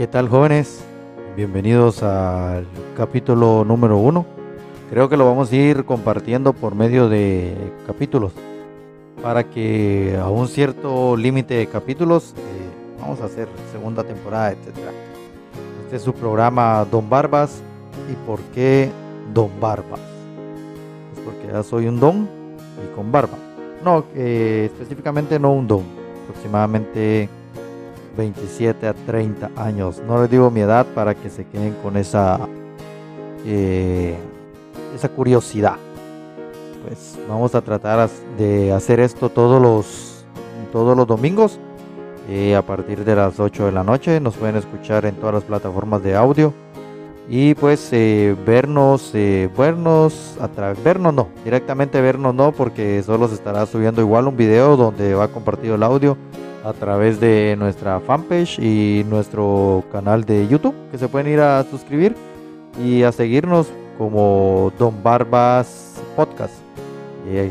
¿Qué tal jóvenes? Bienvenidos al capítulo número uno. Creo que lo vamos a ir compartiendo por medio de capítulos para que a un cierto límite de capítulos eh, vamos a hacer segunda temporada, etc. Este es su programa Don Barbas. ¿Y por qué Don Barbas? Pues porque ya soy un don y con barba. No, eh, específicamente no un don, aproximadamente 27 a 30 años. No les digo mi edad para que se queden con esa, eh, esa curiosidad. Pues vamos a tratar de hacer esto todos los, todos los domingos. Eh, a partir de las 8 de la noche nos pueden escuchar en todas las plataformas de audio y pues eh, vernos, vernos vernos no, directamente vernos no, porque solo se estará subiendo igual un video donde va compartido el audio a través de nuestra fanpage y nuestro canal de YouTube, que se pueden ir a suscribir y a seguirnos como Don Barbas Podcast.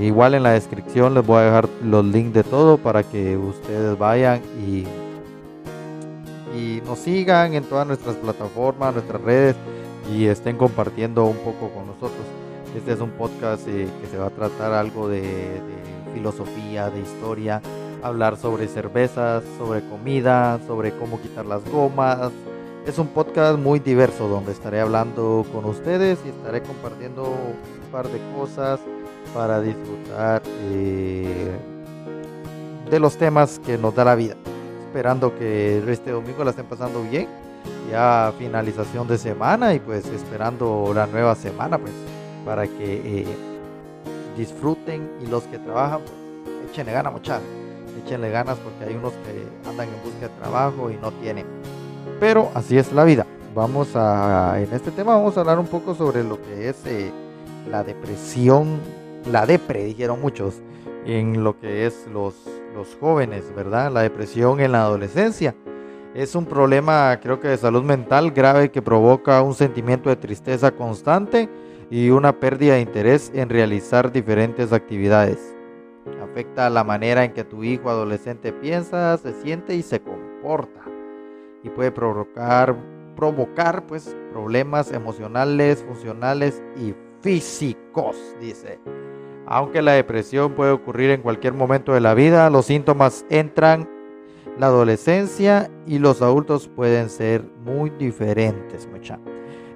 Igual en la descripción les voy a dejar los links de todo para que ustedes vayan y, y nos sigan en todas nuestras plataformas, nuestras redes y estén compartiendo un poco con nosotros. Este es un podcast eh, que se va a tratar algo de filosofía, de historia, hablar sobre cervezas, sobre comida, sobre cómo quitar las gomas. Es un podcast muy diverso donde estaré hablando con ustedes y estaré compartiendo un par de cosas para disfrutar eh, de los temas que nos da la vida. Esperando que este domingo la estén pasando bien, ya finalización de semana y pues esperando la nueva semana pues para que eh, disfruten y los que trabajan pues echen gana muchachos échenle ganas porque hay unos que andan en busca de trabajo y no tienen. Pero así es la vida. Vamos a, en este tema vamos a hablar un poco sobre lo que es eh, la depresión, la depre, dijeron muchos, en lo que es los, los jóvenes, ¿verdad? La depresión en la adolescencia. Es un problema, creo que de salud mental grave que provoca un sentimiento de tristeza constante y una pérdida de interés en realizar diferentes actividades afecta la manera en que tu hijo adolescente piensa, se siente y se comporta. Y puede provocar, provocar pues, problemas emocionales, funcionales y físicos, dice. Aunque la depresión puede ocurrir en cualquier momento de la vida, los síntomas entran la adolescencia y los adultos pueden ser muy diferentes, mucha.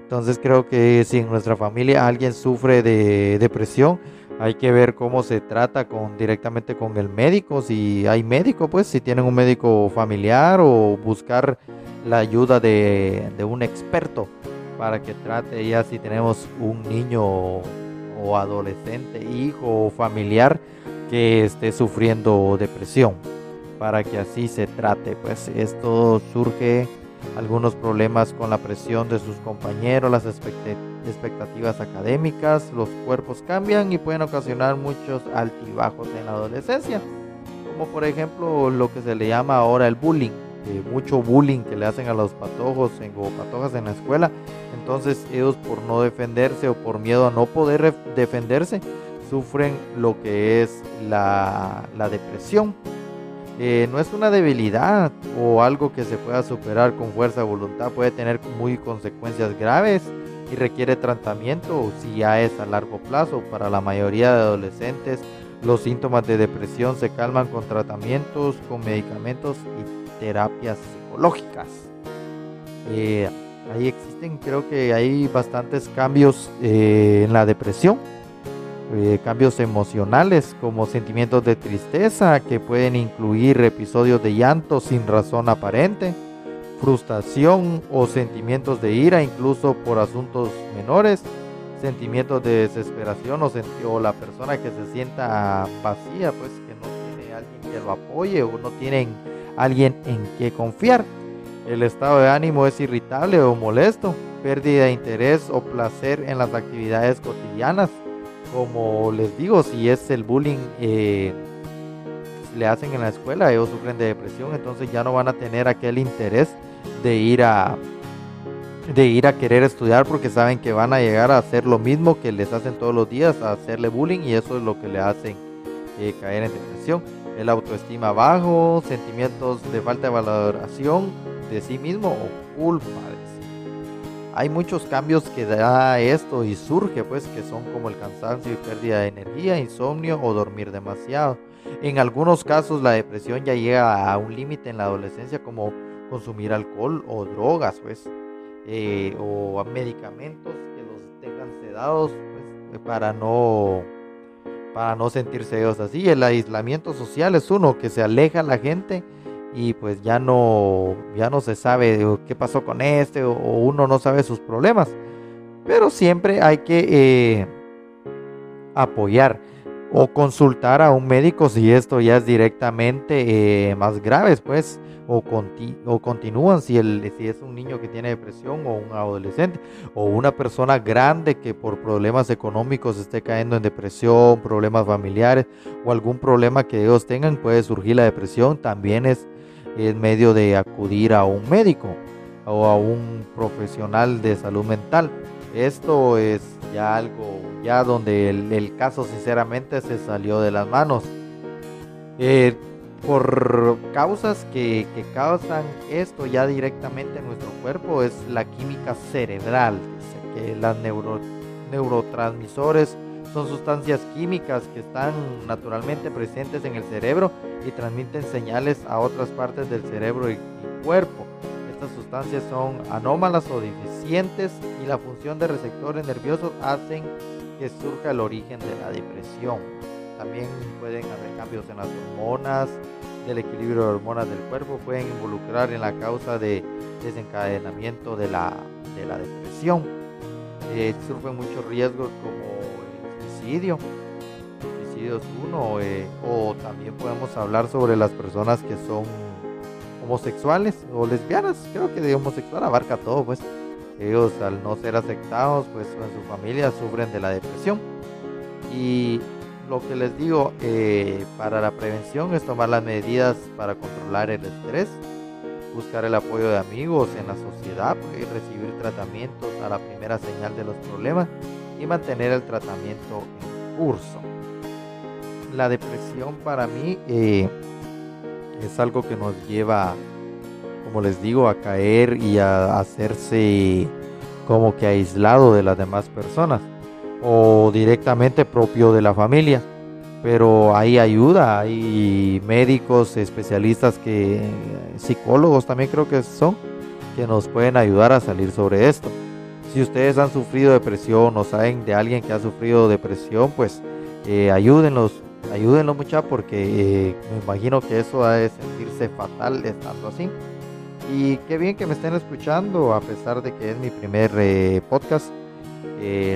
Entonces creo que si en nuestra familia alguien sufre de depresión, hay que ver cómo se trata con directamente con el médico, si hay médico, pues si tienen un médico familiar o buscar la ayuda de, un experto para que trate ya si tenemos un niño o adolescente, hijo o familiar que esté sufriendo depresión, para que así se trate. Pues esto surge algunos problemas con la presión de sus compañeros, las expectativas académicas, los cuerpos cambian y pueden ocasionar muchos altibajos en la adolescencia, como por ejemplo lo que se le llama ahora el bullying, mucho bullying que le hacen a los patojos en, o patojas en la escuela, entonces ellos por no defenderse o por miedo a no poder defenderse, sufren lo que es la, la depresión eh, no es una debilidad o algo que se pueda superar con fuerza de voluntad, puede tener muy consecuencias graves y requiere tratamiento si ya es a largo plazo. Para la mayoría de adolescentes, los síntomas de depresión se calman con tratamientos, con medicamentos y terapias psicológicas. Eh, ahí existen, creo que hay bastantes cambios eh, en la depresión eh, cambios emocionales como sentimientos de tristeza que pueden incluir episodios de llanto sin razón aparente, frustración o sentimientos de ira incluso por asuntos menores, sentimientos de desesperación o, o la persona que se sienta vacía, pues que no tiene alguien que lo apoye o no tienen alguien en que confiar. El estado de ánimo es irritable o molesto, pérdida de interés o placer en las actividades cotidianas como les digo, si es el bullying eh, le hacen en la escuela, ellos sufren de depresión, entonces ya no van a tener aquel interés de ir a de ir a querer estudiar porque saben que van a llegar a hacer lo mismo que les hacen todos los días, a hacerle bullying y eso es lo que le hacen eh, caer en depresión. El autoestima bajo, sentimientos de falta de valoración, de sí mismo o culpa. Hay muchos cambios que da esto y surge pues que son como el cansancio y pérdida de energía, insomnio o dormir demasiado. En algunos casos la depresión ya llega a un límite en la adolescencia como consumir alcohol o drogas pues eh, o medicamentos que los tengan sedados pues, para no para no sentirse ellos así. El aislamiento social es uno que se aleja a la gente y pues ya no, ya no se sabe qué pasó con este o, uno no sabe sus problemas. Pero siempre hay que eh, apoyar o consultar a un médico si esto ya es directamente eh, más grave, pues o, o continúan si, el, si es un niño que tiene depresión o un adolescente o una persona grande que por problemas económicos esté cayendo en depresión, problemas familiares o algún problema que ellos tengan, puede surgir la depresión, también es en medio de acudir a un médico o a un profesional de salud mental. Esto es ya algo, ya donde el, caso sinceramente se salió de las manos. Eh, por causas que, causan esto ya directamente en nuestro cuerpo es la química cerebral, que las neurotransmisores son sustancias químicas que están naturalmente presentes en el cerebro y transmiten señales a otras partes del cerebro y, cuerpo. Estas sustancias son anómalas o deficientes y la función de receptores nerviosos hacen que surja el origen de la depresión. También pueden haber cambios en las hormonas, del equilibrio de hormonas del cuerpo, pueden involucrar en la causa de desencadenamiento de la, de la depresión. Eh, surgen muchos riesgos como suicidio, suicidio es uno, eh, o también podemos hablar sobre las personas que son homosexuales o lesbianas, creo que de homosexual abarca todo, pues. Ellos al no ser aceptados, pues en su familia sufren de la depresión. Y lo que les digo eh, para la prevención es tomar las medidas para controlar el estrés, buscar el apoyo de amigos en la sociedad, pues, recibir tratamientos a la primera señal de los problemas y mantener el tratamiento en curso. La depresión para mí eh, es algo que nos lleva, como les digo, a caer y a hacerse como que aislado de las demás personas o directamente propio de la familia. Pero hay ayuda, hay médicos, especialistas que, psicólogos también creo que son, que nos pueden ayudar a salir sobre esto. Si ustedes han sufrido depresión o saben de alguien que ha sufrido depresión, pues eh, ayúdenlos, ayúdenlos mucha porque eh, me imagino que eso ha de sentirse fatal estando así. Y qué bien que me estén escuchando, a pesar de que es mi primer eh, podcast.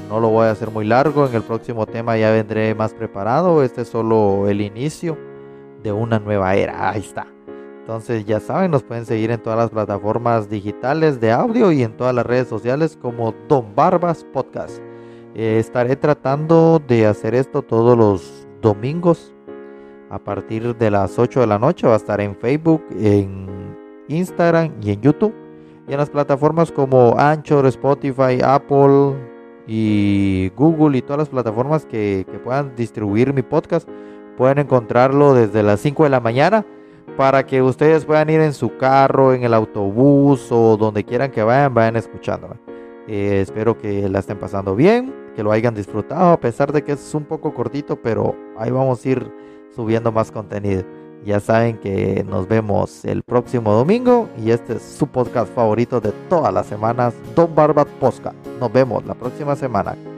No lo voy a hacer muy largo, en el próximo tema ya vendré más preparado. Este es solo el inicio de una nueva era. Ahí está. Entonces ya saben, nos pueden seguir en todas las plataformas digitales de audio y en todas las redes sociales como Don Barbas Podcast. Eh, estaré tratando de hacer esto todos los domingos a partir de las 8 de la noche. Va a estar en Facebook, en Instagram y en YouTube. Y en las plataformas como Anchor, Spotify, Apple, y Google y todas las plataformas que, puedan distribuir mi podcast. Pueden encontrarlo desde las 5 de la mañana para que ustedes puedan ir en su carro, en el autobús o donde quieran que vayan, vayan escuchándome. Eh, espero que la estén pasando bien, que lo hayan disfrutado, a pesar de que es un poco cortito, pero ahí vamos a ir subiendo más contenido. Ya saben que nos vemos el próximo domingo y este es su podcast favorito de todas las semanas, Don Barbat Posca. Nos vemos la próxima semana.